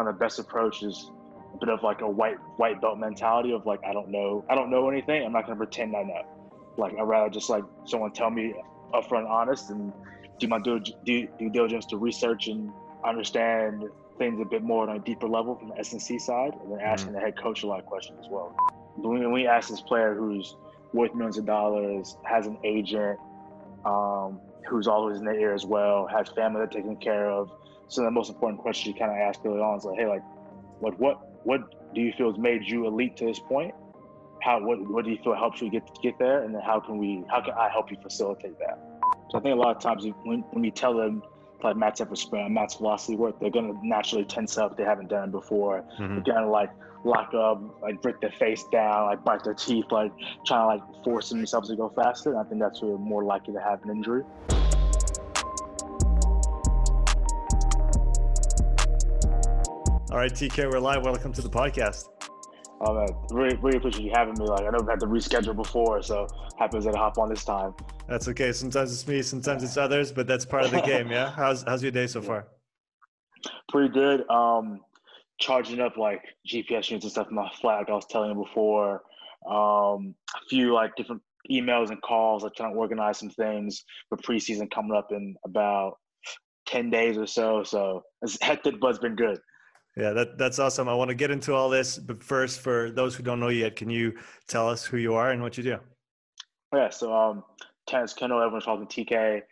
kind of the best approach is a bit of like a white white belt mentality of like I don't know I don't know anything. I'm not gonna pretend I know. Like I'd rather just like someone tell me upfront, honest, and do my due, due, due diligence to research and understand things a bit more on a deeper level from the S&C side, and then asking mm-hmm. the head coach a lot of questions as well. When we ask this player who's worth millions of dollars, has an agent, um, who's always in the ear as well, has family they're taking care of. So the most important question you kind of ask early on is like, hey, like, what what what do you feel has made you elite to this point? How what what do you feel helps you get get there, and then how can we how can I help you facilitate that? So I think a lot of times when when you tell them like max effort sprint, max velocity work, they're gonna naturally tense up. They haven't done it before. Mm-hmm. They're gonna like lock up, like break their face down, like bite their teeth, like trying to like force themselves to go faster. And I think that's where they're more likely to have an injury. All right, TK, we're live. Welcome to the podcast. Oh man, really, really appreciate you having me. Like I know we had to reschedule before, so happy to hop on this time. That's okay. Sometimes it's me, sometimes it's others, but that's part of the game. Yeah. How's how's your day so far? Pretty good. Um, charging up like GPS units and stuff in my flat, like I was telling you before. Um, a few like different emails and calls, like trying to organize some things for preseason coming up in about ten days or so. So it's hectic, but it's been good. Yeah, that, that's awesome. I want to get into all this, but first, for those who don't know yet, can you tell us who you are and what you do? Yeah, so um, Terrence Kendall, everyone's calling me TK,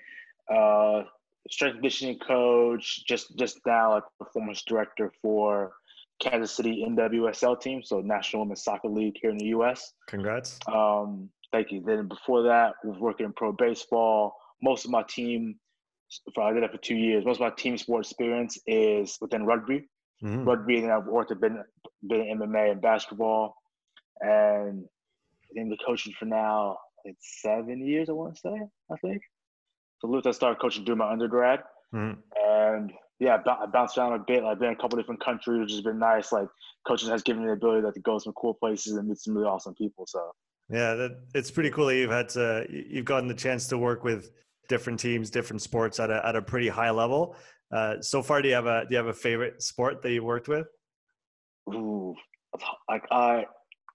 uh, strength conditioning coach, just just now like performance director for Kansas City NWSL team, so National Women's Soccer League here in the U.S. Congrats. Um, thank you. Then before that, was working in pro baseball. Most of my team, I did that for two years. Most of my team sport experience is within rugby mm-hmm. rugby, and I've worked a bit, bit in MMA and basketball, and in the coaching for now, it's seven years. I want to say, I think. So Luther started coaching during my undergrad, mm-hmm. and yeah, I bounced around a bit. I've been in a couple different countries, which has been nice. Like coaching has given me the ability to go to some cool places and meet some really awesome people. So yeah, that, it's pretty cool that you've had to you've gotten the chance to work with different teams, different sports at a at a pretty high level. Uh, so far, do you have a do you have a favorite sport that you worked with? Ooh, like I,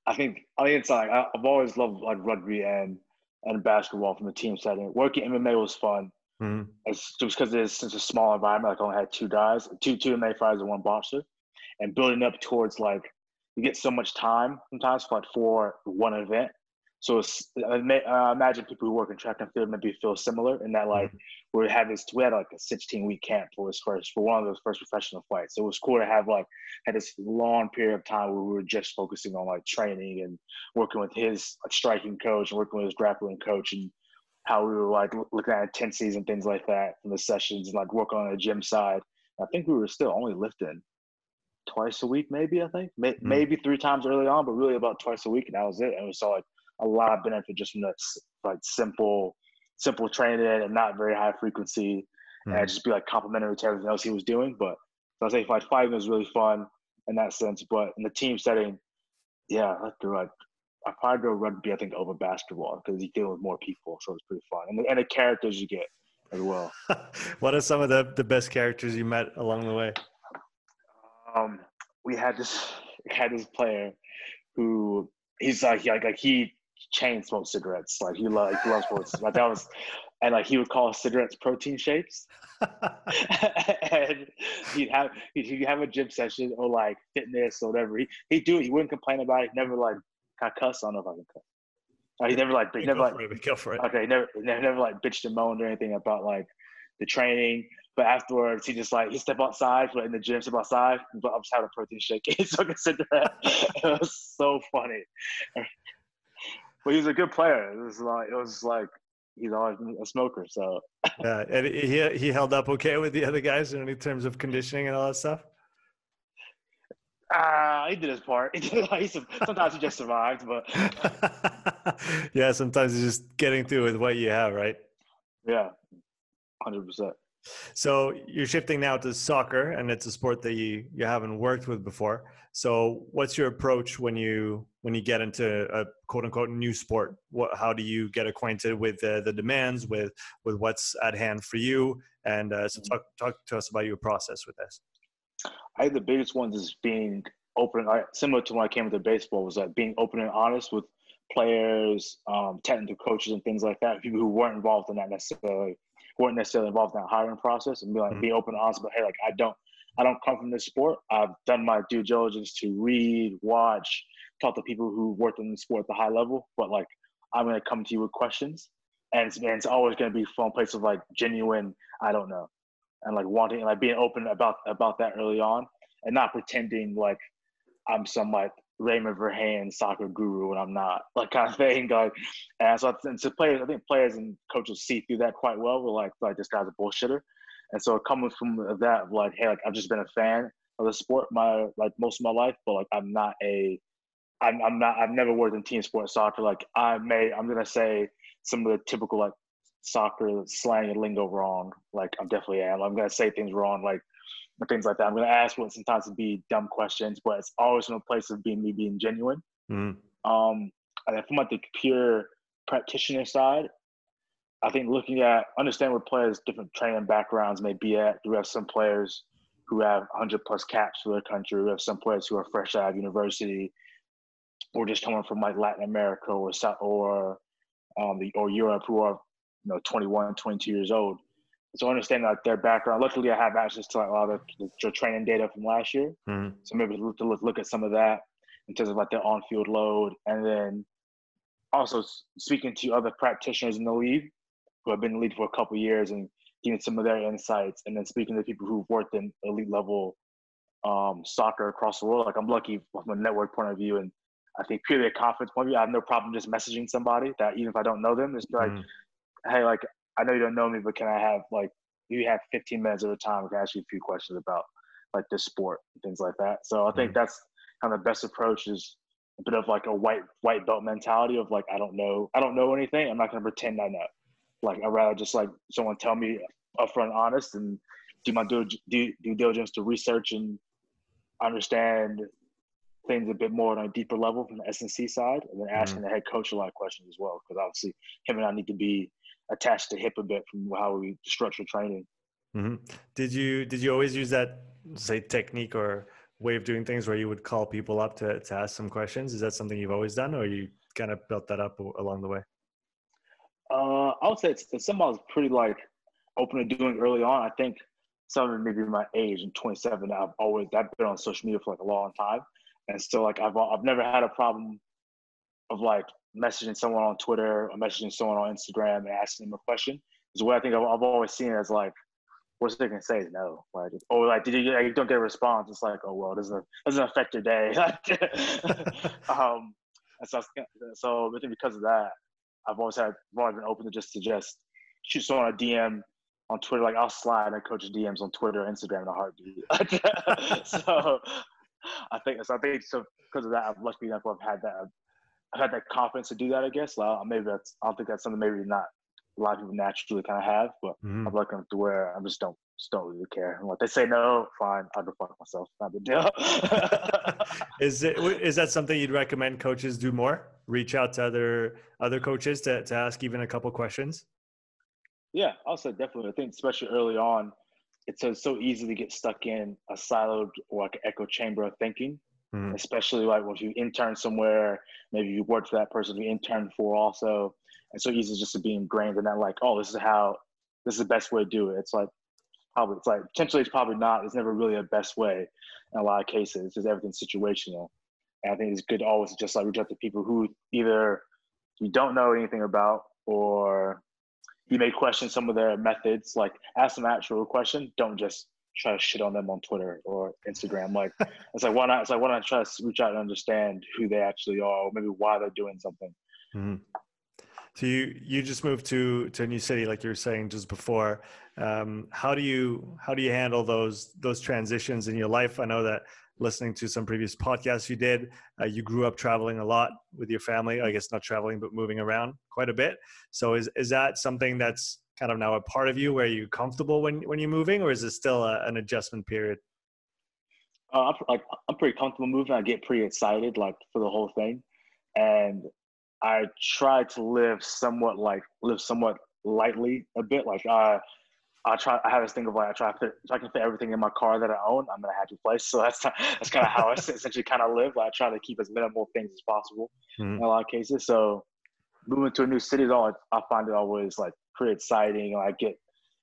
I think I mean it's like I, have always loved like rugby and and basketball from the team setting. Working MMA was fun. Mm-hmm. It's just because it's such a small environment. Like I only had two guys, two two MMA fighters and one boxer, and building up towards like you get so much time sometimes for like for one event. So I imagine people who work in track and field maybe feel similar in that like mm-hmm. we had this we had like a 16 week camp for his first for one of those first professional fights. So it was cool to have like had this long period of time where we were just focusing on like training and working with his like, striking coach and working with his grappling coach and how we were like looking at intensities and things like that from the sessions and like working on the gym side. I think we were still only lifting twice a week, maybe I think mm-hmm. maybe three times early on, but really about twice a week, and that was it. And we saw like a lot of benefit just from that like simple simple training and not very high frequency mm. and just be like complimentary to everything else he was doing. But so I say fight fighting was really fun in that sense. But in the team setting, yeah, I do like I probably go rugby. I think over basketball because you deal with more people, so it's pretty fun. And the, and the characters you get as well. what are some of the the best characters you met along the way? Um, we had this had this player who he's like like like he chain smoke cigarettes. Like he, like, he loves sports. like that was, and like he would call cigarettes protein shakes. and he'd have he'd have a gym session or like fitness or whatever. He he'd do it. He wouldn't complain about it. Never like of cuss. I don't know if I can cuss. Uh, he never like he never like it, go for it. Okay, never, never never like bitched and moaned or anything about like the training. But afterwards, he just like he step outside, but in the gym, step outside, but I'm just having a protein shake. He took a cigarette. it was so funny. But he's a good player. It was like it was like he's always a smoker. So yeah, and he he held up okay with the other guys in terms of conditioning and all that stuff. Ah, uh, he did his part. He sometimes he just survived, but yeah, sometimes it's just getting through with what you have, right? Yeah, hundred percent. So you're shifting now to soccer, and it's a sport that you you haven't worked with before. So what's your approach when you when you get into a quote unquote new sport? What how do you get acquainted with uh, the demands, with with what's at hand for you? And uh, so talk talk to us about your process with this. I think the biggest ones is being open. Similar to when I came into baseball, was like being open and honest with players, um, technical coaches, and things like that. People who weren't involved in that necessarily weren't necessarily involved in that hiring process, and be like, mm-hmm. be open and honest. But hey, like I don't, I don't come from this sport. I've done my due diligence to read, watch, talk to people who worked in the sport at the high level. But like, I'm gonna come to you with questions, and it's, and it's always gonna be from a place of like genuine, I don't know, and like wanting, like being open about about that early on, and not pretending like I'm some like Raymond Verheijen soccer guru when I'm not, like kind of thing. Like, and so, and so players, I think players and coaches see through that quite well. We're like, like this guy's a bullshitter, and so coming from that, like, hey, like I've just been a fan of the sport my like most of my life, but like I'm not a, I'm, I'm not, I've never worked in team sport soccer. Like I may, I'm gonna say some of the typical like soccer slang and lingo wrong. Like I'm definitely am. I'm gonna say things wrong. Like and things like that. I'm going to ask what sometimes would be dumb questions, but it's always from a place of being me being genuine. Mm. Um, and then from like the pure practitioner side, I think looking at understand where players' different training backgrounds may be at. Do we have some players who have 100 plus caps for their country? We have some players who are fresh out of university, or just coming from like Latin America or South or um, the or Europe, who are you know 21, 22 years old so understanding like their background. Luckily, I have access to like a lot of the, training data from last year, mm-hmm. so maybe look to look, look at some of that in terms of like their on-field load, and then also speaking to other practitioners in the league who have been in the league for a couple years and getting some of their insights, and then speaking to people who've worked in elite level um, soccer across the world. Like I'm lucky from a network point of view, and I think purely a confidence point of view, I have no problem just messaging somebody that even if I don't know them, it's like, mm-hmm. hey, like I know you don't know me, but can I have like you have 15 minutes at a time? I can ask you a few questions about like this sport and things like that. So I think mm-hmm. that's kind of the best approach is a bit of like a white white belt mentality of like I don't know I don't know anything. I'm not gonna pretend I know. Like I'd rather just like someone tell me upfront, honest, and do my due, due, due diligence to research and understand things a bit more on a deeper level from the S&C side, and then asking mm-hmm. the head coach a lot of questions as well, because obviously him and I need to be attached to hip a bit from how we structure training. Mm-hmm. Did you did you always use that say technique or way of doing things where you would call people up to to ask some questions? Is that something you've always done, or you kind of built that up along the way? Uh, I would say it's, it's something I was pretty like open to doing early on. I think some of it maybe my age and 27. I've always I've been on social media for like a long time, and so like I've I've never had a problem of like messaging someone on Twitter or messaging someone on Instagram and asking them a question is what I think I've, I've always seen as like, what's they gonna say is no. Like, oh, like did you, get, you don't get a response? It's like, oh well, doesn't doesn't affect your day. um, so so I think because of that, I've always had I've always been open to just suggest shoot someone a DM on Twitter. Like I'll slide and coach DMs on Twitter, Instagram in a heartbeat. so I think so. I think so because of that, I've lucky enough I've had that I've had that confidence to do that. I guess. Well, maybe that's. I don't think that's something maybe not a lot of people naturally kind of have, but mm-hmm. I'm looking to where I just don't just don't really care. And like they say no, fine, I'll go fuck myself. Not a deal. is it is that something you'd recommend coaches do more? Reach out to other other coaches to to ask even a couple questions. Yeah, I'll say definitely. I think especially early on, it's so easy to get stuck in a siloed or like an echo chamber of thinking mm-hmm. especially like if you intern somewhere, maybe you work for that person you intern for also. And so easy just to be ingrained in that, like, oh, this is how, this is the best way to do it. It's like, probably, it's like, potentially it's probably not. It's never really a best way in a lot of cases. It's just everything's situational. And I think it's good to always just like out to people who either you don't know anything about or you may question some of their methods. Like ask them actual question. Don't just try to shit on them on Twitter or Instagram. Like it's like why not? It's like why not try to reach out and understand who they actually are, or maybe why they're doing something. Mm-hmm. So you you just moved to to a new city, like you were saying just before. Um, how do you how do you handle those those transitions in your life? I know that listening to some previous podcasts you did, uh, you grew up traveling a lot with your family. I guess not traveling, but moving around quite a bit. So is is that something that's kind of now a part of you where you're comfortable when when you're moving, or is it still a, an adjustment period? Uh, I'm like I'm pretty comfortable moving. I get pretty excited like for the whole thing, and I try to live somewhat like live somewhat lightly a bit. Like I I try. I have this thing of like I try to fit. If I can fit everything in my car that I own, I'm in a happy place. So that's that's kind of how I essentially kind of live. Like I try to keep as minimal things as possible mm-hmm. in a lot of cases. So moving to a new city is all I find it always like pretty exciting. Like get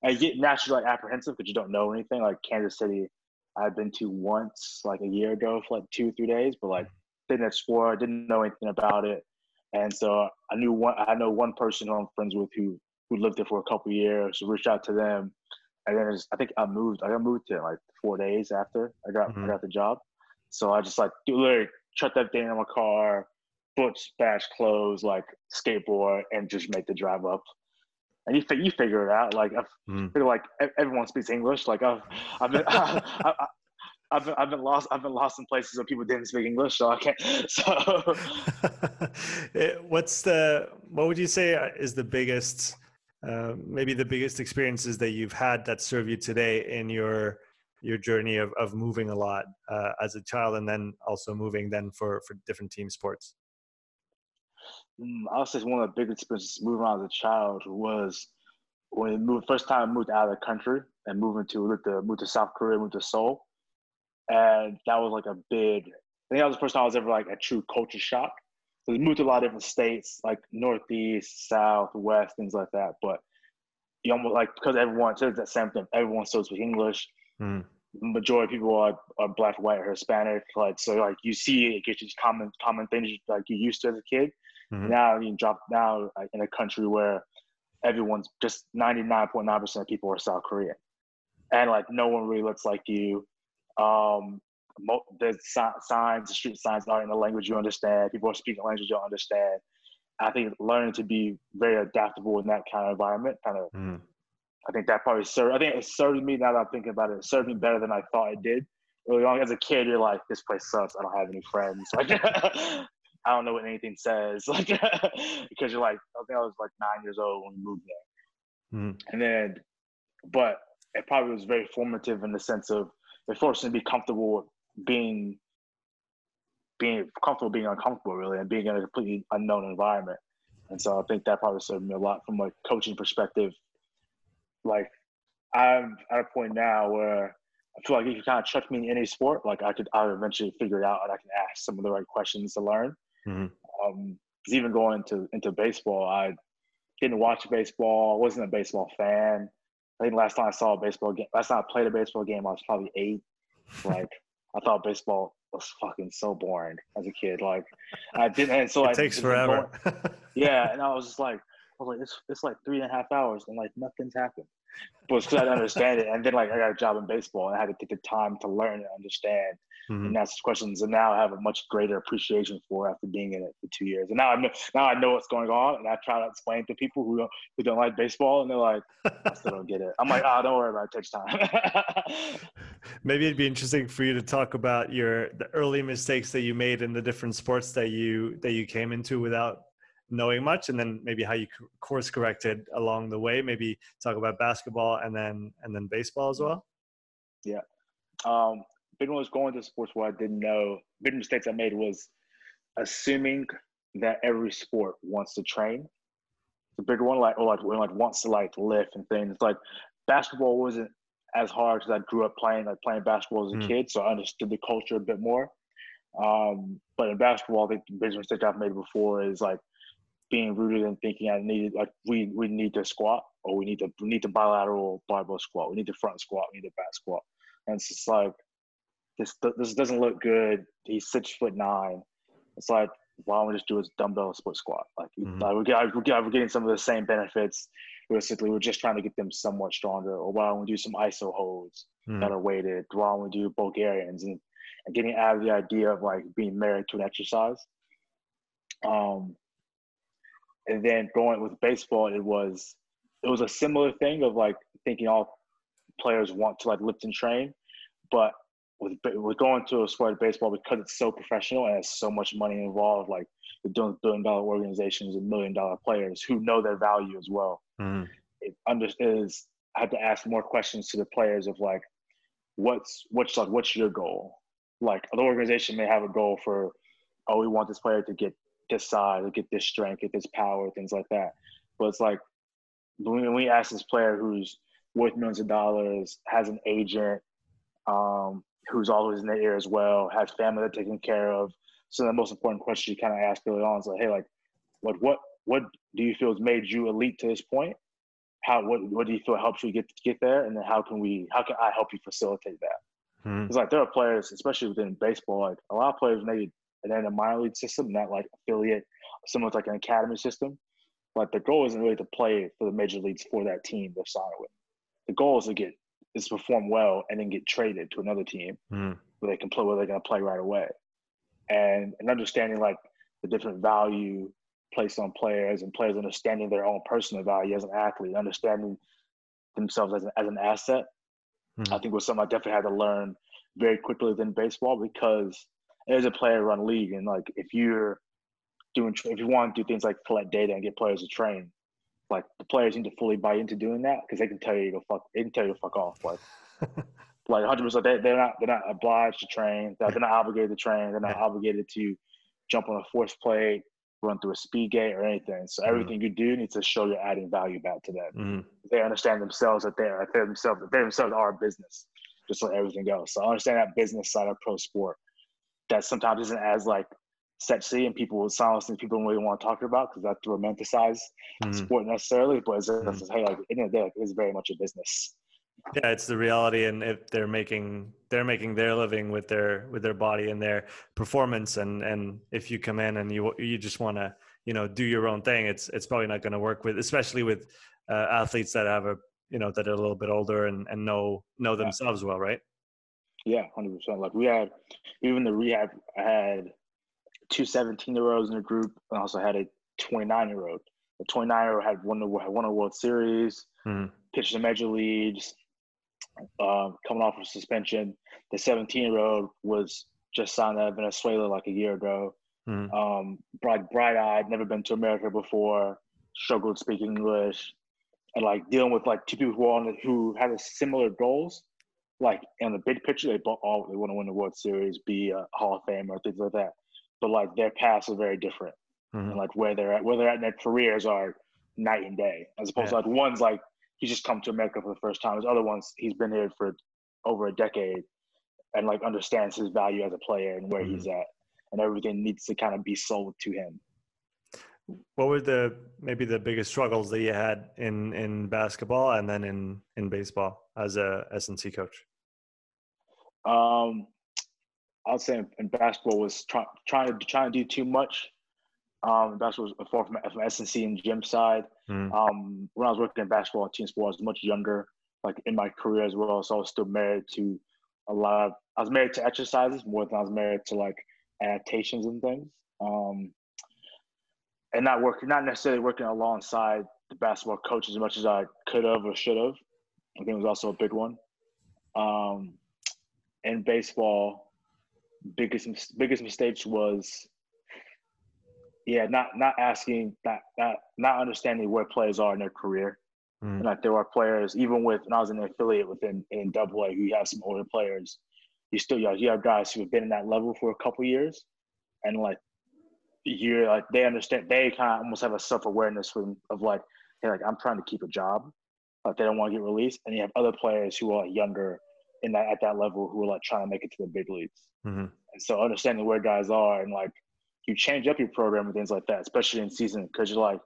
I get naturally like apprehensive because you don't know anything. Like Kansas City, I've been to once like a year ago for like two three days, but like didn't explore, didn't know anything about it, and so I knew one. I know one person who I'm friends with who who lived there for a couple years. So reached out to them, and then I think I moved. I got moved to like four days after I got mm-hmm. I got the job. So I just like literally shut that thing in my car, boots, bash, clothes, like skateboard, and just make the drive up. And you you figure it out. Like mm. like everyone speaks English. Like I've I've been, I, I, I've been, I've been lost. I've been lost in places where people didn't speak English, so I can't. So, eh, what's the? What would you say is the biggest uh, maybe the biggest experiences that you've had that serve you today in your your journey of, of moving a lot uh, as a child and then also moving then for for different team sports i'll say one of the biggest experiences moving around as a child was when I moved first time I moved out of the country and moving to moved to moved to south korea moved to seoul and that was like a big i think that was the first time i was ever like a true culture shock so we moved to a lot of different states, like Northeast, South, West, things like that. But you almost like because everyone says that same thing. Everyone still speaks English. Mm. Majority of people are, are black, white, or Hispanic. Like so, like you see it gets these common common things like you used to as a kid. Mm-hmm. Now you drop now like, in a country where everyone's just ninety nine point nine percent of people are South Korean, and like no one really looks like you. Um, there's signs, the street signs are in the language you understand. People are speaking language you don't understand. I think learning to be very adaptable in that kind of environment, kind of, mm. I think that probably served. I think it served me. Now that I'm thinking about it, it served me better than I thought it did. Early on, as a kid, you're like, "This place sucks. I don't have any friends. Like, I don't know what anything says." Like, because you're like, I think I was like nine years old when we moved there, mm. and then, but it probably was very formative in the sense of it forced me to be comfortable being being comfortable being uncomfortable really and being in a completely unknown environment. And so I think that probably served me a lot from a coaching perspective. Like I'm at a point now where I feel like if you can kind of chuck me in any sport. Like I could, I would eventually figure it out and I can ask some of the right questions to learn. Mm-hmm. Um, even going into into baseball, I didn't watch baseball. I wasn't a baseball fan. I think last time I saw a baseball game, last time I played a baseball game, I was probably eight. Like I thought baseball was fucking so boring as a kid. Like I didn't. And so it I takes forever. Going, yeah, and I was just like, I was like, it's it's like three and a half hours, and like nothing's happened. It's because I didn't understand it, and then like I got a job in baseball, and I had to take the time to learn and understand mm-hmm. and ask questions. And now I have a much greater appreciation for after being in it for two years. And now I know now I know what's going on, and I try to explain to people who don't who don't like baseball, and they're like, I still don't get it. I'm like, oh, don't worry about it. it takes time. Maybe it'd be interesting for you to talk about your the early mistakes that you made in the different sports that you that you came into without knowing much and then maybe how you course corrected along the way maybe talk about basketball and then and then baseball as well? Yeah. Um big one was going to sports where i didn't know big mistakes i made was assuming that every sport wants to train. The bigger one like or like like wants to like lift and things. Like basketball wasn't as hard because i grew up playing like playing basketball as a mm. kid so i understood the culture a bit more. Um, but in basketball, I think the biggest mistake I've made before is like being rooted in thinking I needed like we we need to squat or we need to we need to bilateral barbell squat. We need to front squat. We need to back squat. And it's just like this this doesn't look good. He's six foot nine. It's like why don't we just do a dumbbell split squat? Like, mm-hmm. like we're, we're, we're getting some of the same benefits. Basically, we're just trying to get them somewhat stronger. Or why don't we do some iso holds mm-hmm. that are weighted? Why don't we do Bulgarians and, and getting out of the idea of like being married to an exercise. Um, and then going with baseball, it was it was a similar thing of like thinking all players want to like lift and train, but with with going to a sport of baseball because it's so professional and has so much money involved, like the doing billion dollar organizations and million dollar players who know their value as well. Mm. It under is I had to ask more questions to the players of like, what's what's like what's your goal? Like the organization may have a goal for, oh, we want this player to get this size, or get this strength, get this power, things like that. But it's like when we ask this player who's worth millions of dollars, has an agent um, who's always in their ear as well, has family they're taking care of. So the most important question you kind of ask early on is like, hey, like, what what what do you feel has made you elite to this point? How what what do you feel helps you get get there? And then how can we how can I help you facilitate that? Mm-hmm. It's like there are players, especially within baseball, like a lot of players maybe and then a minor league system, not like affiliate, similar to like an academy system. But the goal isn't really to play for the major leagues for that team they're signed with. The goal is to get is perform well and then get traded to another team mm. where they can play where they're going to play right away. And and understanding like the different value placed on players and players understanding their own personal value as an athlete, understanding themselves as an, as an asset. Mm. I think was something I definitely had to learn very quickly within baseball because as a player run league and like if you're doing if you want to do things like collect data and get players to train, like the players need to fully buy into doing that because they can tell you to fuck they can tell you to fuck off like like 100 percent they, they're not they're not obliged to train they're, they're not obligated to train they're not obligated to jump on a force plate run through a speed gate or anything so mm-hmm. everything mm. you do needs to show you're adding value back to them mm. they understand themselves that they're they themselves that they themselves are a business just like everything else so I understand that business side of pro sport that sometimes isn't as like sexy and people will silence and people don't really want to talk about because that's to romanticize mm. sport necessarily. But it's mm. just, hey, like in the, day, it's very much a business. Yeah, it's the reality, and if they're making they're making their living with their with their body and their performance, and and if you come in and you you just want to you know do your own thing, it's it's probably not going to work with, especially with uh, athletes that have a you know that are a little bit older and and know know themselves well, right? Yeah, hundred percent. Like we had even the rehab. I had two 17 year olds in the group, and I also had a 29 year old. The 29 year old had won the won a World Series, mm-hmm. pitched in major leagues, uh, coming off of suspension. The 17 year old was just signed out of Venezuela like a year ago. Mm-hmm. Um, bright bright eyed, never been to America before, struggled speaking English, and like dealing with like two people who on who had similar goals. Like in the big picture, they both all they want to win the World Series, be a Hall of Fame or things like that but like their paths are very different, mm-hmm. and like where they're at, where they're at in their careers are night and day. As opposed yeah. to like one's like he's just come to America for the first time. There's other ones he's been here for over a decade, and like understands his value as a player and where mm-hmm. he's at, and everything needs to kind of be sold to him. What were the maybe the biggest struggles that you had in in basketball and then in in baseball as a S&C coach? Um, I would say in basketball was try, trying to trying to do too much. Um, basketball was far from, from S&C and gym side. Mm. Um, when I was working in basketball team sport, I was much younger, like in my career as well. So I was still married to a lot of. I was married to exercises more than I was married to like adaptations and things. Um, and not working, not necessarily working alongside the basketball coaches as much as I could have or should have. I think it was also a big one. Um, in baseball, biggest biggest mistakes was yeah not not asking not not not understanding where players are in their career. Mm. and like there are players even with when I was an affiliate within in double A who have some older players you still you, know, you have guys who have been in that level for a couple years. And like you're like they understand they kind of almost have a self-awareness of like hey like I'm trying to keep a job like they don't want to get released. And you have other players who are younger in that at that level who are like trying to make it to the big leagues. Mm-hmm. And so understanding where guys are and like you change up your program and things like that, especially in season, because you're like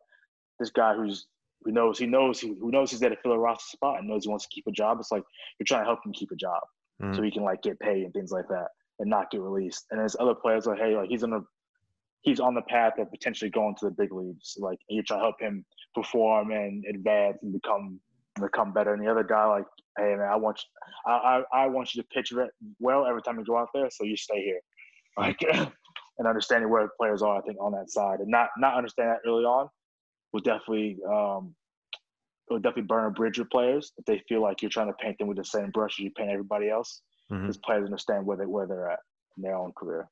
this guy who's who knows he knows he who knows he's at a fill a roster spot and knows he wants to keep a job. It's like you're trying to help him keep a job mm-hmm. so he can like get paid and things like that and not get released. And there's other players like, hey, like he's on the he's on the path of potentially going to the big leagues. Like you're trying to help him perform and advance and become become better. And the other guy, like, hey man, I want you, I, I, I want you to pitch well every time you go out there, so you stay here, like, and understanding where the players are, I think, on that side, and not not understand that early on will definitely um, will definitely burn a bridge with players if they feel like you're trying to paint them with the same brush as you paint everybody else. Because mm-hmm. players understand where they where they're at in their own career.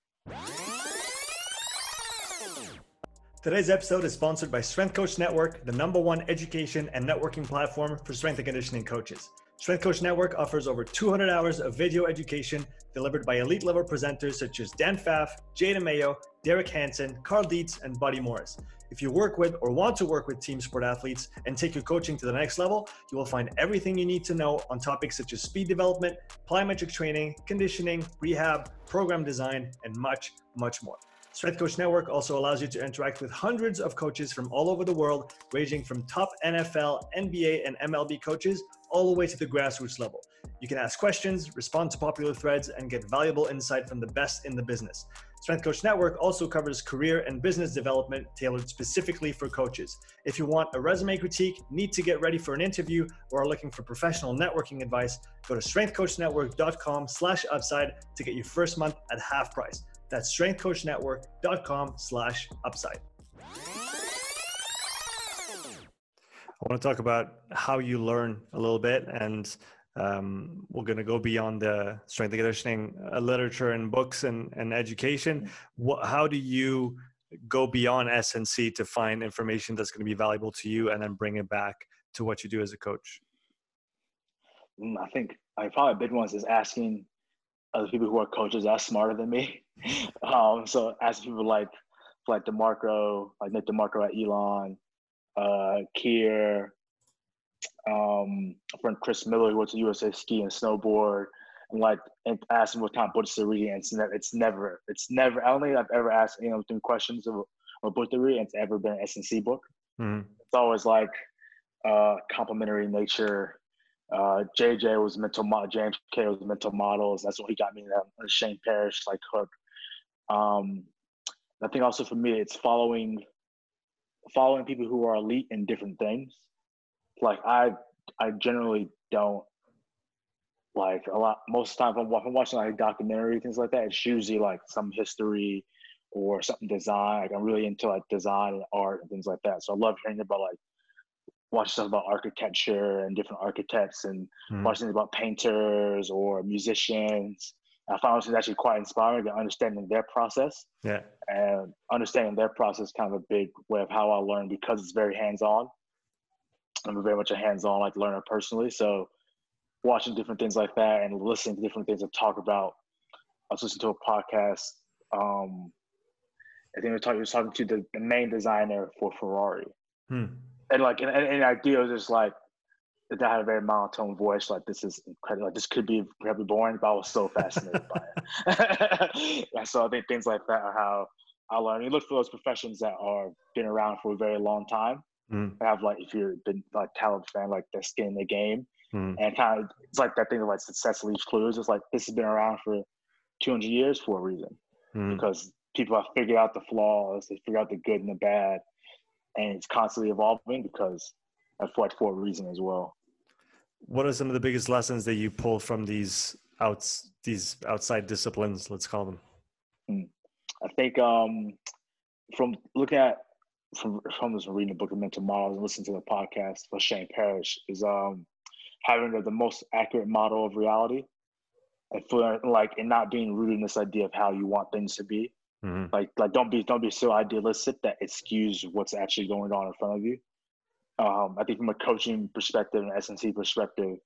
Today's episode is sponsored by Strength Coach Network, the number one education and networking platform for strength and conditioning coaches. Strength Coach Network offers over 200 hours of video education delivered by elite level presenters such as Dan Pfaff, Jay DeMayo, Derek Hansen, Cal Dietz, and Buddy Morris. If you work with or want to work with team sport athletes and take your coaching to the next level, you will find everything you need to know on topics such as speed development, plyometric training, conditioning, rehab, program design, and much, much more. Strength Coach Network also allows you to interact with hundreds of coaches from all over the world, ranging from top NFL, NBA, and MLB coaches all the way to the grassroots level. You can ask questions, respond to popular threads, and get valuable insight from the best in the business. Strength Coach Network also covers career and business development tailored specifically for coaches. If you want a resume critique, need to get ready for an interview, or are looking for professional networking advice, go to strengthcoachnetwork.com slash upside to get your first month at half price. That's strengthcoachnetwork.com slash upside. I want to talk about how you learn a little bit and um, we're going to go beyond the strength and conditioning uh, literature and books and, and education. What, how do you go beyond S&C to find information that's going to be valuable to you and then bring it back to what you do as a coach? Mm, I think I probably a big one is asking other people who are coaches that are smarter than me. um, so asking people like like DeMarco, like Nick DeMarco at Elon, uh, Kier, um, friend Chris Miller who went to USA Ski and Snowboard, and like and asked him what kind of books they're reading. And it's never, it's never, it's never. I don't think I've ever asked you know through questions of a book to read, and it's ever been an S&C book. Mm-hmm. It's always like uh, complementary nature. Uh, JJ was mental model. James K was mental models. That's what he got me. That Shane Parrish like hook. Um, I think also for me, it's following following people who are elite in different things like I I generally don't like a lot most of the time if I'm, if I'm watching like documentary things like that it's usually like some history or something design like i'm really into like design and art and things like that so i love hearing about like watching stuff about architecture and different architects and mm. watching about painters or musicians i found it actually quite inspiring to understanding their process yeah and understanding their process kind of a big way of how i learn because it's very hands-on I'm very much a hands-on like learner personally. So watching different things like that and listening to different things to talk about. I was listening to a podcast. Um, I think we talking, was talking to the, the main designer for Ferrari. Hmm. And like, and, and idea was just like, that had a very monotone voice. Like this is incredible. Like this could be incredibly boring, but I was so fascinated by it. so I think things like that are how I learn. You look for those professions that are been around for a very long time, Mm. Have like if you're the like talent fan, like the skin in the game, mm. and kind of it's like that thing of like success leaves clues. It's like this has been around for 200 years for a reason, mm. because people have figured out the flaws, they figure out the good and the bad, and it's constantly evolving because for like for a reason as well. What are some of the biggest lessons that you pull from these outs these outside disciplines? Let's call them. Hmm. I think um, from looking at from from this reading the book of mental models and listening to the podcast for Shane Parrish is um having the, the most accurate model of reality and for like and not being rooted in this idea of how you want things to be. Mm-hmm. Like like don't be don't be so idealistic that it skews what's actually going on in front of you. Um, I think from a coaching perspective and S&C perspective,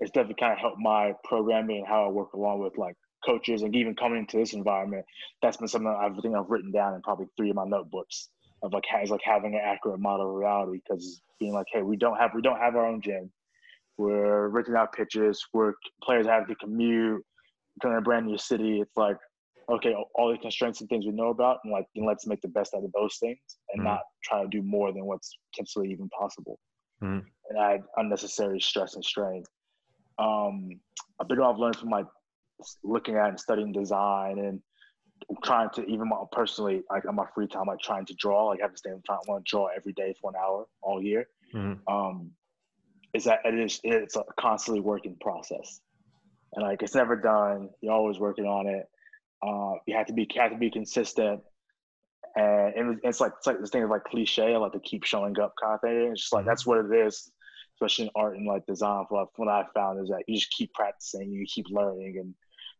it's definitely kind of helped my programming and how I work along with like coaches and even coming into this environment. That's been something I've think I've written down in probably three of my notebooks of like has like having an accurate model of reality because being like, hey, we don't have we don't have our own gym. We're renting out pitches. We're players have to commute. Going to a brand new city. It's like, okay, all the constraints and things we know about, and like, and let's make the best out of those things, and mm-hmm. not try to do more than what's potentially even possible, mm-hmm. and add unnecessary stress and strain. Um, a big one I've learned from like looking at and studying design and trying to even personally like on my free time like trying to draw like I have to stay in front want to draw every day for an hour all year mm-hmm. um is that it is it's a constantly working process and like it's never done you're always working on it uh you have to be you have to be consistent and it's like it's like this thing of like cliche like to keep showing up kind of thing it's just like mm-hmm. that's what it is especially in art and like design what, what i found is that you just keep practicing you keep learning and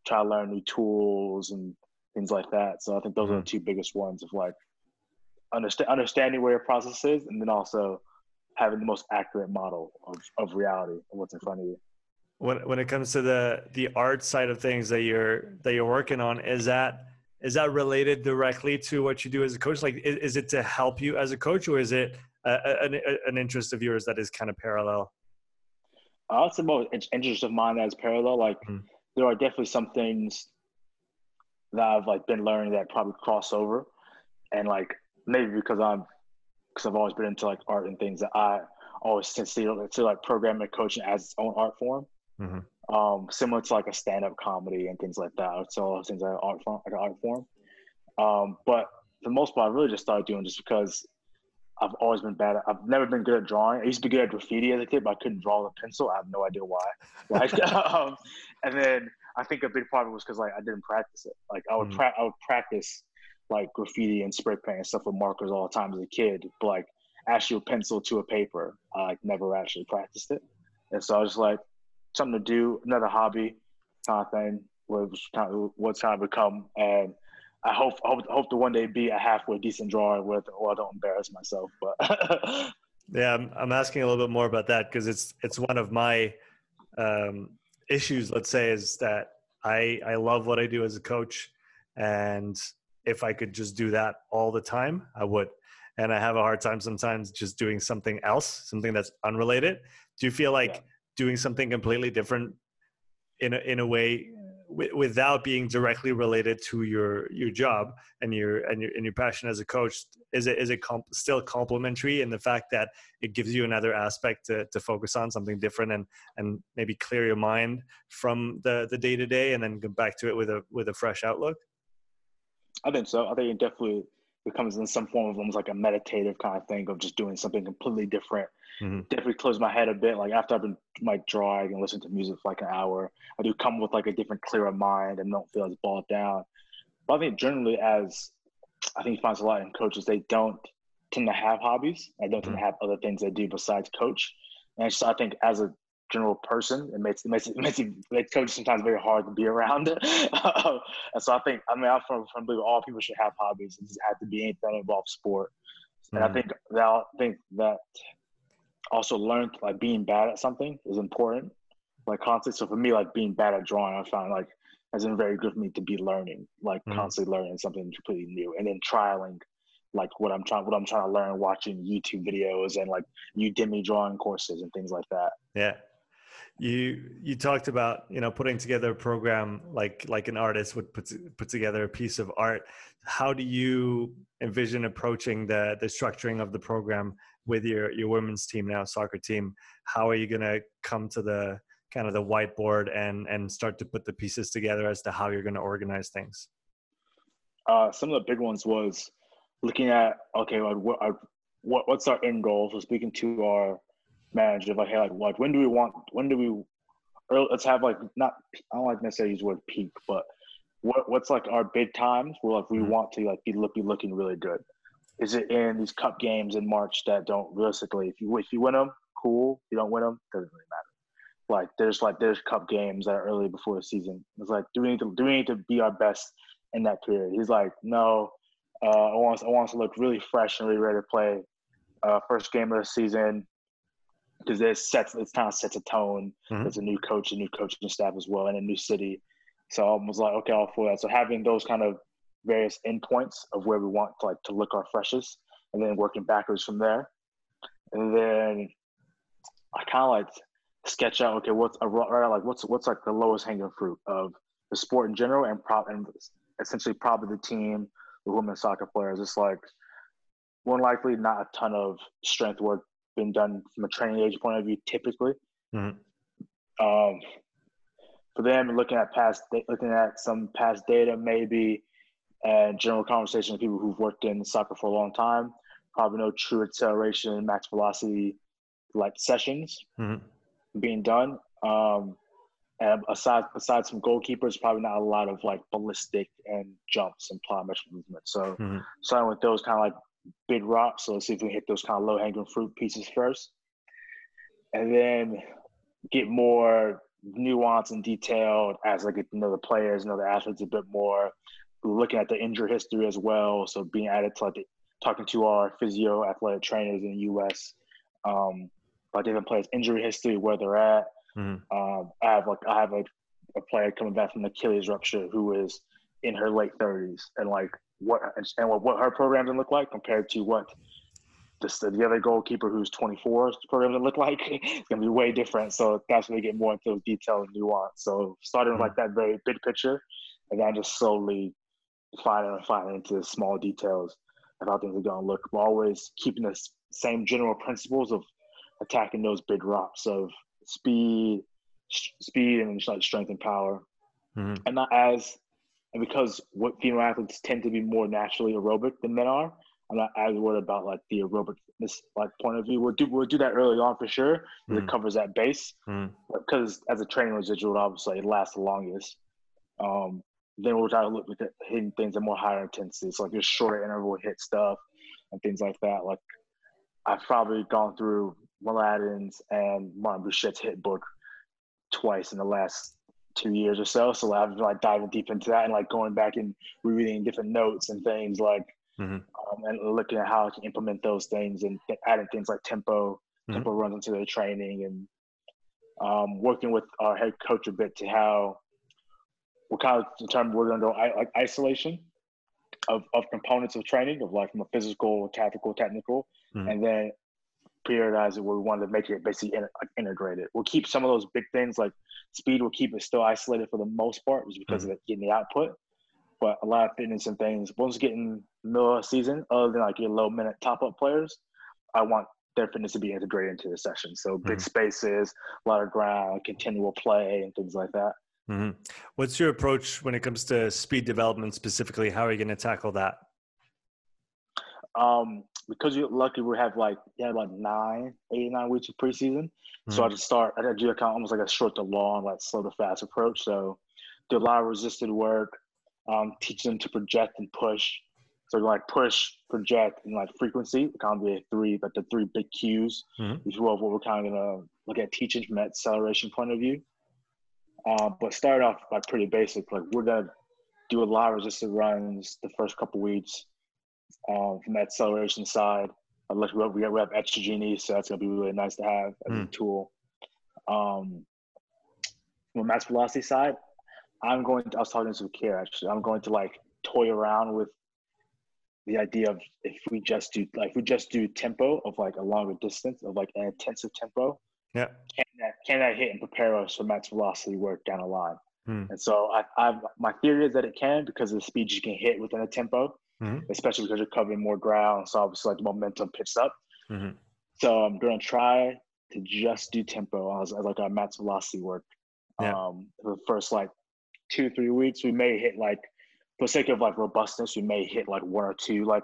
try to learn new tools and things like that. So I think those mm-hmm. are the mm-hmm. two biggest ones of like understand understanding where your process is, and then also having the most accurate model of, of reality of what's in front of you. When when it comes to the the art side of things that you're that you're working on, is that is that related directly to what you do as a coach? Like, is, is it to help you as a coach, or is it a, a, an, an interest of yours that is kind of parallel? Uh, it's about interest of mine that's parallel. Like, mm. there are definitely some things that I've like been learning that probably cross over, and like maybe because I'm because I've always been into like art and things that I always consider to like programming and coaching as its own art form. Mm-hmm. Um, similar to like a stand-up comedy and things like that. So those things like art form, like an art form. Um, but for the most part, I really just started doing just because I've always been bad. At, I've never been good at drawing. I used to be good at graffiti as a kid, but I couldn't draw with a pencil. I have no idea why. Like, um, and then I think a big part of it was because like I didn't practice it. Like I would mm-hmm. pra- I would practice like graffiti and spray paint and stuff with markers all the time as a kid, but like actual pencil to a paper, I like never actually practiced it. And so I was like, something to do, another hobby kind of thing, was kind of what's kind of become. And I hope hope hope to one day be a halfway decent drawer with, or I don't embarrass myself. But yeah, I'm, I'm asking a little bit more about that because it's it's one of my um, issues. Let's say is that I I love what I do as a coach, and if I could just do that all the time, I would. And I have a hard time sometimes just doing something else, something that's unrelated. Do you feel like yeah. Doing something completely different in a, in a way w- without being directly related to your your job and your and your and your passion as a coach is it is it comp- still complementary in the fact that it gives you another aspect to, to focus on something different and and maybe clear your mind from the the day to day and then go back to it with a with a fresh outlook I think so. I think it definitely becomes in some form of almost like a meditative kind of thing of just doing something completely different. Mm-hmm. Definitely close my head a bit. Like after I've been like drawing and listening to music for like an hour, I do come with like a different, clearer mind and don't feel as bogged down. But I think generally, as I think you find a lot in coaches, they don't tend to have hobbies. They don't mm-hmm. tend to have other things they do besides coach. And just, I think as a general person. It makes it makes it makes, it, makes coaches sometimes very hard to be around. and so I think I mean I'm from from believe all people should have hobbies. It doesn't have to be anything that involves sport. And mm-hmm. I think that I think that also learned like being bad at something is important. Like constantly. So for me, like being bad at drawing, I found like has been very good for me to be learning, like mm-hmm. constantly learning something completely new, and then trialing like what I'm trying what I'm trying to learn watching YouTube videos and like Udemy drawing courses and things like that. Yeah you you talked about you know putting together a program like like an artist would put put together a piece of art. How do you envision approaching the the structuring of the program with your your women's team now soccer team? How are you going to come to the kind of the whiteboard and and start to put the pieces together as to how you're going to organize things? Uh, some of the big ones was looking at okay what, what what's our end goal? So speaking to our manager like hey like, like when do we want when do we or let's have like not I don't like necessarily use the word peak, but what what's like our big times where like we mm-hmm. want to like be, look, be looking really good. Is it in these cup games in March that don't realistically if you if you win them, cool. If you don't win them, doesn't really matter. Like there's like there's cup games that are early before the season. It's like do we need to do we need to be our best in that period? He's like, no, uh, I want I want us to look really fresh and really ready to play. Uh, first game of the season, because it sets it kind of sets a tone. Mm-hmm. There's a new coach, a new coaching staff as well, and a new city. So I was like, okay, all for that. So having those kind of various endpoints of where we want to like to look our freshest, and then working backwards from there, and then I kind of like sketch out okay, what's a like what's what's like the lowest hanging fruit of the sport in general, and prop and essentially probably the team, the women's soccer players. It's like more likely not a ton of strength work been done from a training age point of view, typically. Mm-hmm. Um, for them, looking at past, looking at some past data, maybe, and general conversation with people who've worked in soccer for a long time, probably no true acceleration, max velocity, like sessions mm-hmm. being done. Um, and aside aside from goalkeepers, probably not a lot of like ballistic and jumps and plyometric movement. So mm-hmm. starting with those kind of like big rock. So let's see if we hit those kind of low hanging fruit pieces first. And then get more nuance and detailed as I get to know the players, know the athletes a bit more. Looking at the injury history as well. So being added to like the, talking to our physio athletic trainers in the US um, about different players' injury history, where they're at. Mm-hmm. Um, I have like I have a, a player coming back from Achilles rupture who is in her late 30s and like what and what, what her program can look like compared to what the, the other goalkeeper who's 24 program to look like. It's going to be way different. So that's when we get more into those details and nuance. So starting with like that very big picture and then just slowly finding and finding into the small details of how things are going to look but always keeping the same general principles of attacking those big rocks of speed speed and like strength and power. Mm-hmm. and not as and because what female athletes tend to be more naturally aerobic than men are I'm not as worried about like the aerobic this like point of view. We'll do we'll do that early on for sure. Mm. It covers that base mm. because as a training residual, obviously it lasts the longest. Um, then we'll try to look at hitting things at more higher intensity, so like your shorter interval hit stuff and things like that. Like I've probably gone through Mladen's and Martin Buchheit's HIIT book twice in the last two years or so. So I've been like diving deep into that and like going back and rereading different notes and things like mm-hmm. um, and looking at how I can implement those things and th- adding things like tempo, mm-hmm. tempo runs into their training, and um, working with our head coach a bit to how what kind of determine we're going to go like isolation of, of components of training of like from a physical, tactical, technical, mm-hmm. and then periodize it where we want to make it basically in, like integrated. We'll keep some of those big things like speed. We'll keep it still isolated for the most part, just because mm-hmm. of getting the output. But a lot of fitness and things, once getting middle of season, other than like your low minute top up players, I want their fitness to be integrated into the session. So big mm-hmm. spaces, a lot of ground, continual play, and things like that. Mm-hmm. What's your approach when it comes to speed development specifically? How are you going to tackle that? Um, because you're lucky, we have like yeah, like nine, eight, nine weeks of preseason. Mm-hmm. So I mm-hmm. just start. I do kind of almost like a short to long, like slow to fast approach. So do a lot of resisted work, um, teach them to project and push. So like push, project, and like frequency, kind of the three, but the three big cues, mm-hmm. if you will, what we're kind of gonna look at teaching from that acceleration point of view. Uh, but start off like pretty basic. Like we're gonna do a lot of resisted runs the first couple weeks um, from that acceleration side. Unless we have, we have Exergenie, so that's gonna be really nice to have as mm. a tool. Um, from a max velocity side, I'm going to, I was talking to Care actually. I'm going to like toy around with the idea of if we just do like we just do tempo of like a longer distance of like an intensive tempo. Yeah. Can that can that hit and prepare us for max velocity work down the line? Hmm. And so I, I've my theory is that it can because of the speed you can hit within a tempo, mm-hmm. especially because you're covering more ground. So obviously like the momentum picks up. Mm-hmm. So I'm gonna try to just do tempo as, as like our max velocity work. Yeah. Um, the first like two, three weeks, we may hit like, for sake of like robustness, we may hit like one or two like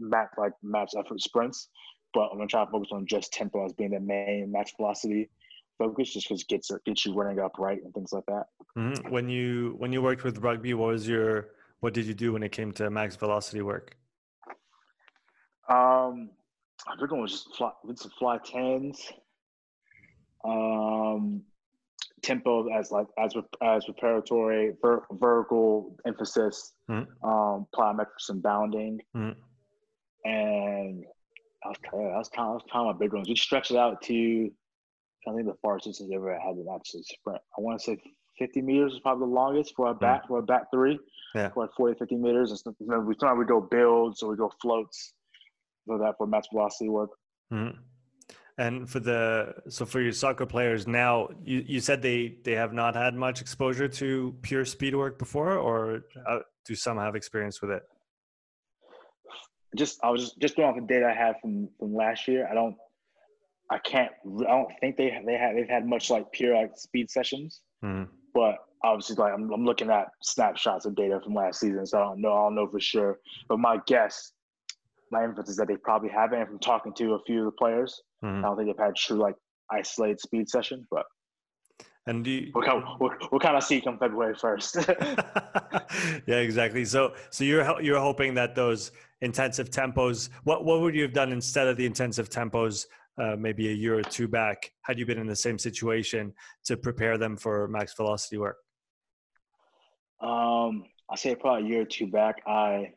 max like max effort sprints. But I'm gonna try to focus on just tempo as being the main max velocity focus, just because gets gets you running up right and things like that. Mm-hmm. When you when you worked with rugby, what was your what did you do when it came to max velocity work? Um, I think it was just fly, did some fly tens. Um, tempo as like as as preparatory ver, vertical emphasis mm-hmm. um plyometrics and bounding mm-hmm. and I was kind of, that was kind of, was kind of my big ones we stretched it out to I think the farthest distance ever had an actually sprint I want to say 50 meters is probably the longest for a bat mm-hmm. for a bat three yeah for like 40 50 meters and stuff. we sometimes we go builds or we go floats for that for max velocity work mm-hmm. And for the so for your soccer players now, you, you said they they have not had much exposure to pure speed work before, or uh, do some have experience with it? Just I was just just going off the data I have from from last year. I don't I can't I don't think they they have they've had much like pure like speed sessions, mm. But obviously like I'm, I'm looking at snapshots of data from last season, so I don't know I don't know for sure. But my guess, my inference is that they probably haven't. And from talking to a few of the players, Mm-hmm. I don't think they've had true like isolated speed session, but and do you, we'll, kind of, we'll, we'll kind of see come February first. yeah, exactly. So so you're you're hoping that those intensive tempos. What what would you have done instead of the intensive tempos? Uh, maybe a year or two back, had you been in the same situation to prepare them for max velocity work? Um, I say probably a year or two back, I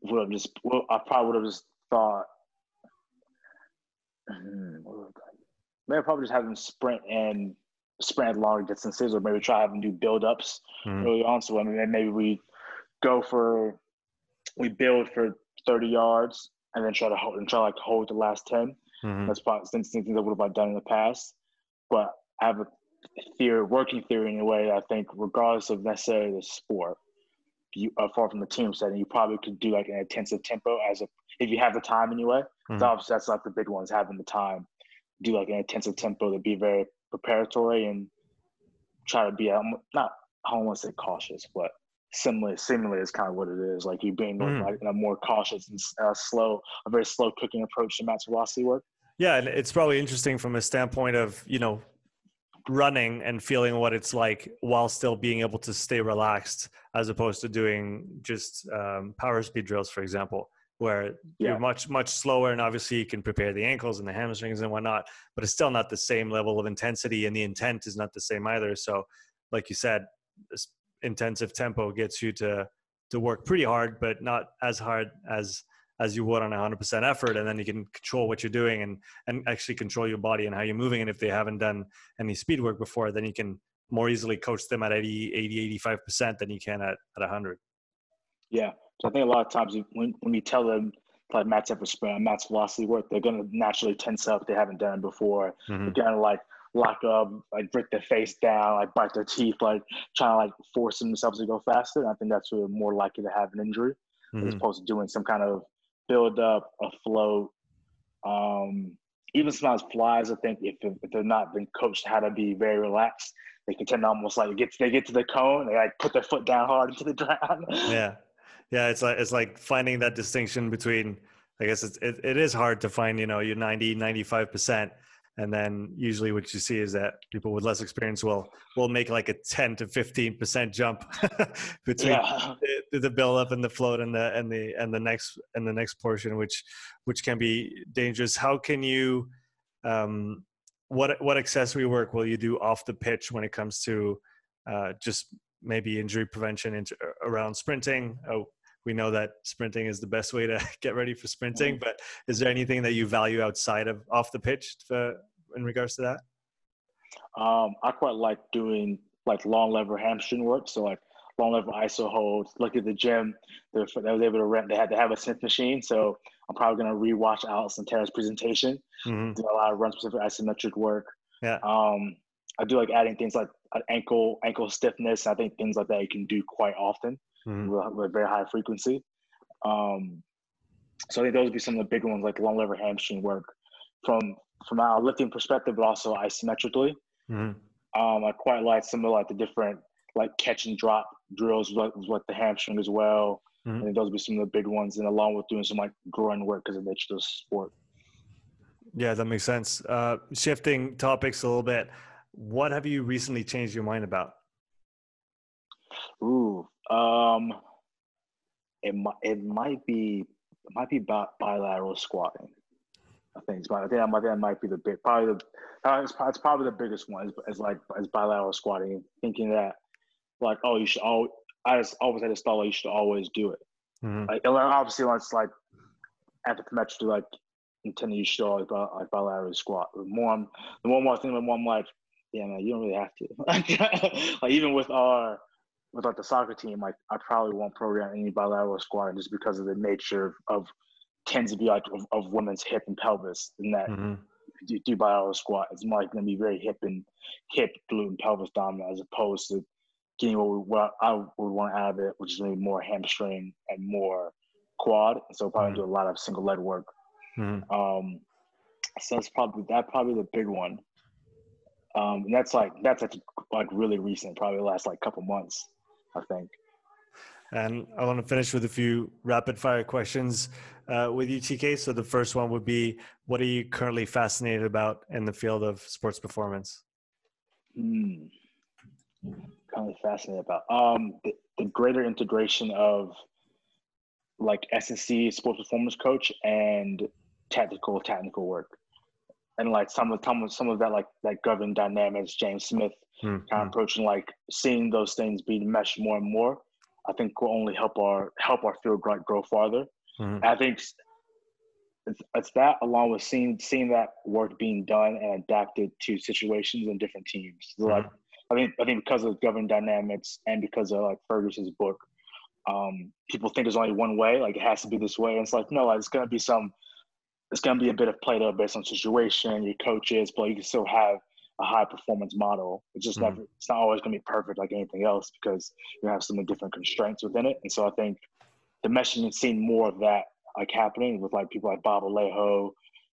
would have just, well, I probably would have just thought Mm, maybe probably just have them sprint and sprint longer distances, or maybe try having do build ups mm. early on. So I mean, maybe we go for we build for 30 yards and then try to hold and try like hold the last 10. Mm-hmm. That's probably some things I would have done in the past. But I have a theory, working theory in a way. I think, regardless of necessarily the sport, you are far from the team setting, you probably could do like an intensive tempo as a if you have the time anyway. Mm-hmm. So obviously that's like the big ones having the time. Do like an intensive tempo to be very preparatory and try to be um, not I don't want to say cautious, but similar similar is kind of what it is. Like you being mm. like a more cautious and uh, slow, a very slow cooking approach to velocity work. Yeah, and it's probably interesting from a standpoint of you know running and feeling what it's like while still being able to stay relaxed, as opposed to doing just um, power speed drills, for example, where yeah. you're much much slower, and obviously you can prepare the ankles and the hamstrings and whatnot, but it's still not the same level of intensity, and the intent is not the same either. So, like you said, this intensive tempo gets you to to work pretty hard, but not as hard as as you would on a 100% effort and then you can control what you're doing and and actually control your body and how you're moving. And if they haven't done any speed work before then you can more easily coach them at 80 80 85% than you can at, at 100 yeah. So i think a lot of times when, when you tell them like max effort sprint max velocity work they're going to naturally tense up they haven't done it before. Mm-hmm. they're going to like lock up like break their face down like bite their teeth like trying to like force themselves to go faster. And i think that's where more likely to have an injury mm-hmm. as opposed to doing some kind of build up, afloat. Um, even sometimes flies, I think if, if they're not been coached how to be very relaxed, they can tend to almost like get they get to the cone, they like put their foot down hard into the ground. yeah, yeah, it's like it's like finding that distinction between. I guess it's, it, it is hard to find, you know, your 90, 95 percent and then usually what you see is that people with less experience will will make like a 10 to 15 percent jump between yeah. the, the build up and the float and the and the and the next and the next portion which which can be dangerous how can you um what what accessory work will you do off the pitch when it comes to uh, just maybe injury prevention into, around sprinting oh, we know that sprinting is the best way to get ready for sprinting but is there anything that you value outside of off the pitch for, in regards to that? Um, i quite like doing like long lever hamstring work so like long lever iso holds. Look at the gym they was able to rent they had to have a smith machine so i'm probably going to rewatch Allison Tara's presentation. Mm-hmm. do a lot of run specific isometric work. Yeah. Um, i do like adding things like ankle ankle stiffness. I think things like that you can do quite often mm-hmm. with, with, very high frequency. Um, so I think those would be some of the bigger ones, like long lever hamstring work from from a lifting perspective, but also isometrically. Mm-hmm. Um, I quite like some of like the different like catch and drop drills with, with the hamstring as well. Mm-hmm. And those would be some of the big ones, and along with doing some like groin work because of the nature of the sport. Yeah, that makes sense. Uh, shifting topics a little bit, what have you recently changed your mind about? Ooh, um, it might it might be it might be bi- bilateral squatting. I think it's, I think that might, that might be the big probably the uh, it's, it's probably the biggest one is, is like is bilateral squatting. Thinking that like oh you should all I just always had to stall you should always do it. Mm-hmm. Like obviously it's like anthropometrically like intended you should always like bilateral squat. The more I'm the more I'm thinking, the more I'm like yeah man you don't really have to. like even with our with like the soccer team, like I probably won't program any bilateral squatting just because of the nature of tends to be like of, of women's hip and pelvis and that mm-hmm. you do bilateral squat it's more like going to be very hip and hip glute and pelvis dominant as opposed to getting what, we, what I would want out of it which is maybe more hamstring and more quad so probably mm-hmm. do a lot of single leg work mm-hmm. um so that's probably that probably the big one um and that's like that's like, like really recent probably the last like couple months I think. And I want to finish with a few rapid fire questions uh, with you, TK. So the first one would be, what are you currently fascinated about in the field of sports performance? Hmm. Currently fascinated about um, the, the greater integration of like S&C sports performance coach and tactical technical work, and like some of some of some of that like like governed dynamics, James Smith mm-hmm. kind of approaching like seeing those things being meshed more and more i think will only help our help our field grow, grow farther mm-hmm. i think it's, it's that along with seeing seeing that work being done and adapted to situations and different teams so mm-hmm. like i think i think because of governed dynamics and because of like ferguson's book um, people think there's only one way, like it has to be this way. And it's like, no, like, it's gonna be some, it's gonna be a bit of Play-Doh based on situation, your coaches, but you can still have a high performance model. It's just mm-hmm. never, it's not always gonna be perfect like anything else because you have so many different constraints within it. And so I think the meshing and seeing more of that like happening with like people like Bob Alejo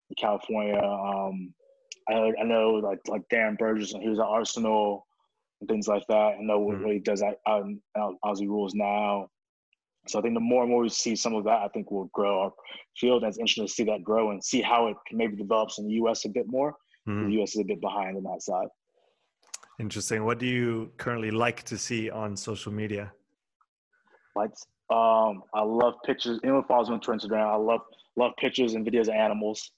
in California. Um, I know, I know like like Darren Burgess and he was at Arsenal and things like that. I know mm-hmm. what he does out, out Aussie rules now. So I think the more and more we see some of that, I think will grow our field. And it's interesting to see that grow and see how it can maybe develops in the U.S. a bit more. Mm-hmm. The U.S. is a bit behind on that side. Interesting. What do you currently like to see on social media? Like, um, I love pictures. Anyone follows me on Instagram, I love love pictures and videos of animals.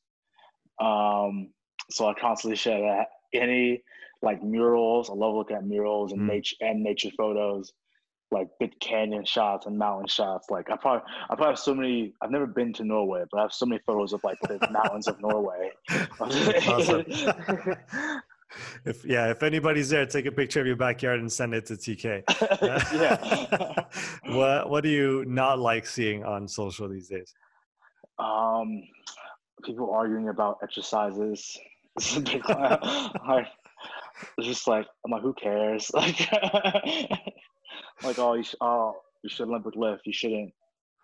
Um, so I constantly share that. Any like murals, I love looking at murals and mm. nature and nature photos like big canyon shots and mountain shots. Like I probably I probably have so many. I've never been to Norway, but I have so many photos of like the mountains of Norway. if yeah, if anybody's there, take a picture of your backyard and send it to TK. yeah. what What do you not like seeing on social these days? Um, people arguing about exercises. It's a big it's just like I'm like, who cares? Like like, oh, you, sh- oh, you should Olympic lift. You shouldn't.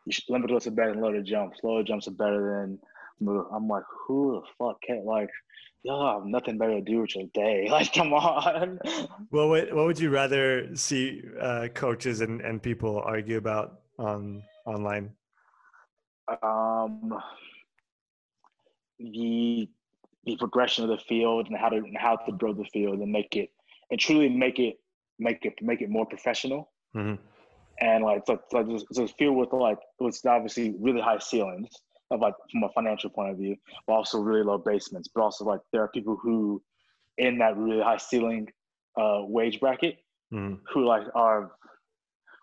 You should, Olympic lifts are better than loaded jumps. Loaded jumps are better than move. I'm like, who the fuck can't like? Y'all have nothing better to do with your day. Like, come on. Well, what what would you rather see uh, coaches and, and people argue about on online? Um, the the progression of the field and how to and how to grow the field and make it and truly make it make it make it more professional. Mm-hmm. And like, so, so it's a field with like, it's obviously really high ceilings of like from a financial point of view, but also really low basements. But also like there are people who in that really high ceiling uh, wage bracket mm-hmm. who like are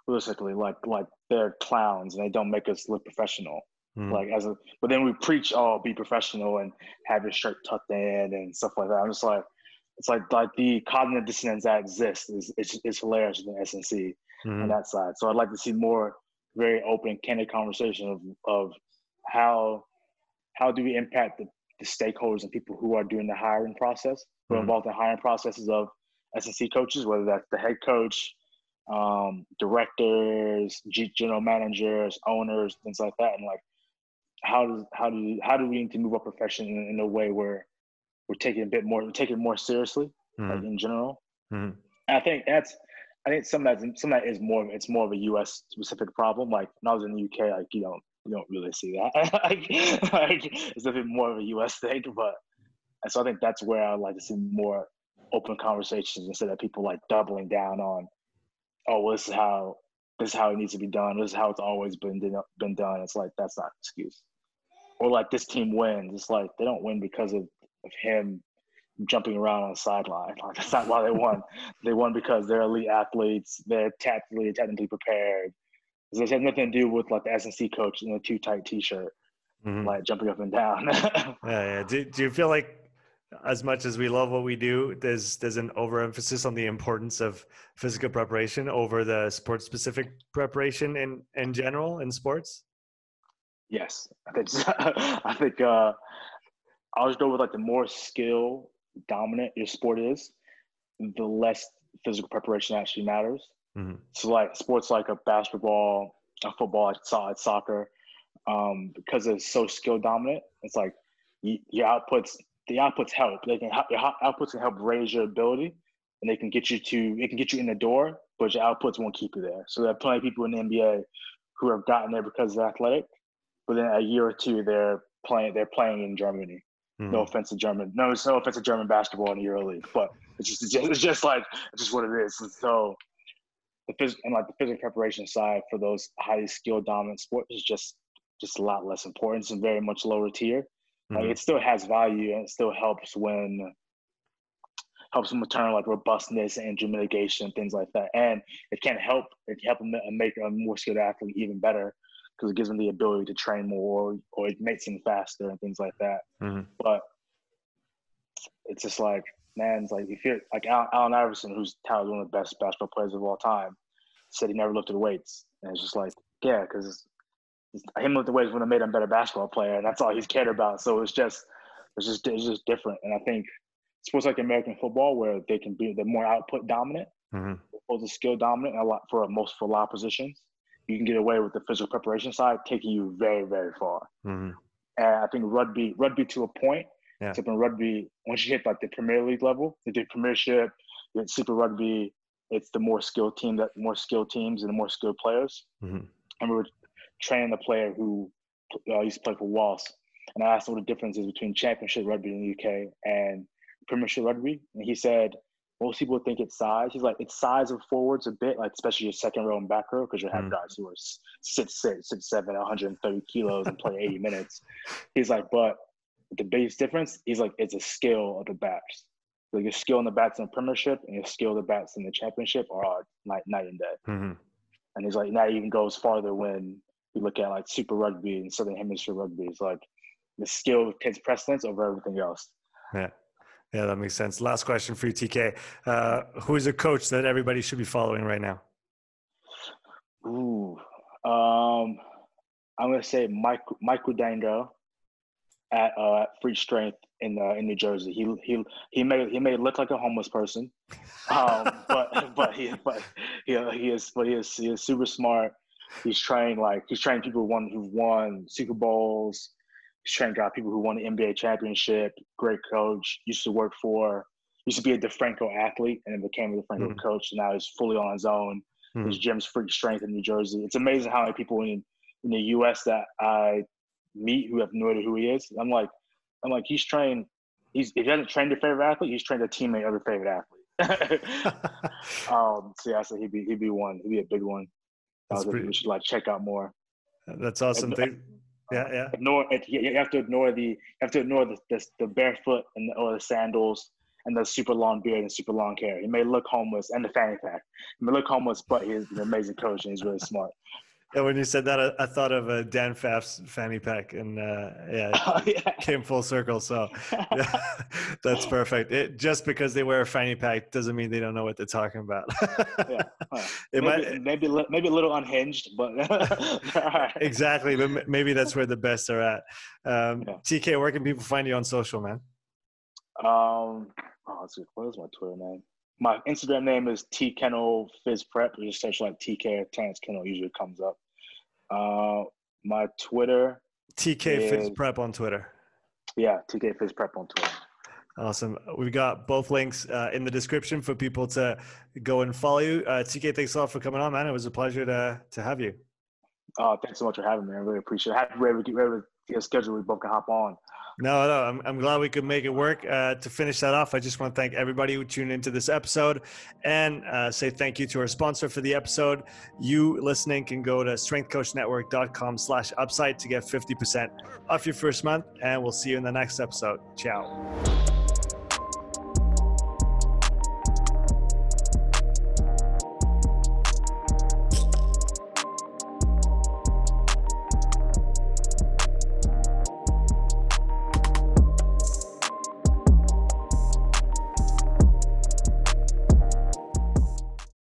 realistically like like they're clowns and they don't make us look professional. Mm-hmm. Like as a, but then we preach, oh, be professional and have your shirt tucked in and stuff like that. I'm just like, it's like like the cognitive dissonance that exists is is, is hilarious in the S&C mm-hmm. on that side. So I'd like to see more very open, candid conversation of of how how do we impact the, the stakeholders and people who are doing the hiring process, who are mm-hmm. involved in hiring processes of S&C coaches, whether that's the head coach, um, directors, G- general managers, owners, things like that, and like how does how do how do we need to move our profession in, in a way where we're taking a bit more, we're taking it more seriously, mm-hmm. like in general. Mm-hmm. I think that's, I think some of that, some of that is more, it's more of a U.S. specific problem. Like when I was in the UK, like you don't, you don't really see that. like, like it's a bit more of a U.S. thing, but and so I think that's where I would like to see more open conversations instead of people like doubling down on, oh, well, this is how this is how it needs to be done. This is how it's always been been done. It's like that's not an excuse. Or like this team wins. It's like they don't win because of of him jumping around on the sideline. Like that's not why they won. they won because they're elite athletes. They're tactically, technically prepared. This has nothing to do with like the S&C coach in a too tight T-shirt, mm-hmm. like jumping up and down. yeah, yeah. Do, do you feel like as much as we love what we do, there's there's an overemphasis on the importance of physical preparation over the sport specific preparation in in general in sports? Yes, I think I think uh, I always go with like the more skill dominant your sport is, the less physical preparation actually matters. Mm-hmm. So like sports like a basketball, a football, like soccer, um, because it's so skill dominant. It's like your outputs, the outputs help. They can help, your outputs can help raise your ability, and they can get you to it can get you in the door, but your outputs won't keep you there. So there are plenty of people in the NBA who have gotten there because they're athletic, but then a year or two they're playing they're playing in Germany Mm-hmm. No offense to German, no, it's no offense to German basketball in the Euro League, but it's just, it's just, it's just like it's just what it is. And so the phys- and like the physical preparation side for those highly skilled dominant sports is just just a lot less important. It's very much lower tier. Mm-hmm. Like it still has value and it still helps when helps them return like robustness and injury mitigation things like that. And it can help it can help them make a more skilled athlete even better because it gives them the ability to train more or it makes them faster and things like that. Mm-hmm. But it's just like, man, it's like if you're like Allen Iverson, who's touted one of the best basketball players of all time, said he never lifted the weights, and it's just like, yeah, because him lifting weights would have made him a better basketball player, and that's all he's cared about. So it's just, it's just, it's just different. And I think sports like American football, where they can be the more output dominant, mm-hmm. opposed to skill dominant, a lot for most for a lot of positions, you can get away with the physical preparation side, taking you very, very far. Mm-hmm. And I think rugby, rugby to a point, yeah. except in rugby, once you hit like the Premier League level, the Premiership, the Super Rugby, it's the more skilled team that more skilled teams and the more skilled players. Mm-hmm. And we were training a player who uh, used to play for Wasps, and I asked him what the difference is between Championship Rugby in the UK and Premiership Rugby, and he said most people think it's size. He's like, it's size of forwards a bit, like especially your second row and back row, because you have mm. guys who are six, six, six, seven, 130 kilos and play 80 minutes. He's like, but the biggest difference, he's like, it's a skill of the backs. Like your skill in the bats in the Premiership and your skill of the bats in the Championship are night, night and day. Mm-hmm. And he's like, that even goes farther when you look at like Super Rugby and Southern Hemisphere Rugby. It's like the skill takes precedence over everything else. Yeah. Yeah, that makes sense. Last question for you, TK. Uh, who is a coach that everybody should be following right now? Ooh, um, I'm gonna say Mike Mike Dango at uh, Free Strength in uh, in New Jersey. He he he made he made look like a homeless person, um, but but he but he, he is but he is he is super smart. He's trained like he's trained people who won who won Super Bowls. He's trained got people who won the NBA championship. Great coach. Used to work for. Used to be a DeFranco athlete and then became a DeFranco mm-hmm. coach. And now he's fully on his own. Mm-hmm. His gym's Free Strength in New Jersey. It's amazing how many people in in the U.S. that I meet who have no idea who he is. I'm like, I'm like, he's trained. He's if he hasn't trained your favorite athlete, he's trained a teammate of your favorite athlete. um, so yeah, so he'd be he'd be one. He'd be a big one. That's pretty, we should like check out more. That's awesome. And, yeah, um, yeah. Ignore it. You have to ignore the. You have to ignore the the, the barefoot and the, or the sandals and the super long beard and super long hair. He may look homeless and the fanny pack. He may look homeless, but he's an amazing coach and he's really smart. Yeah, when you said that, I, I thought of uh, Dan Pfaff's fanny pack, and uh, yeah, oh, yeah, came full circle. So yeah, that's perfect. It, just because they wear a fanny pack doesn't mean they don't know what they're talking about. yeah, it maybe, might, maybe maybe a little unhinged, but exactly. But maybe that's where the best are at. Um, yeah. TK, where can people find you on social, man? Um, oh, what is my Twitter name? My Instagram name is T Kennel Phys Prep. You just search like TK Terrence Kennel usually comes up. Uh, my Twitter. TK is, Phys Prep on Twitter. Yeah, TK Phys Prep on Twitter. Awesome. We've got both links uh, in the description for people to go and follow you. Uh, TK, thanks a lot for coming on, man. It was a pleasure to to have you. Oh, thanks so much for having me. I really appreciate it. Happy we're able to get schedule we both can hop on. No, no, I'm, I'm glad we could make it work. Uh, to finish that off, I just want to thank everybody who tuned into this episode and uh, say thank you to our sponsor for the episode. You listening can go to strengthcoachnetwork.com slash upside to get 50% off your first month, and we'll see you in the next episode. Ciao.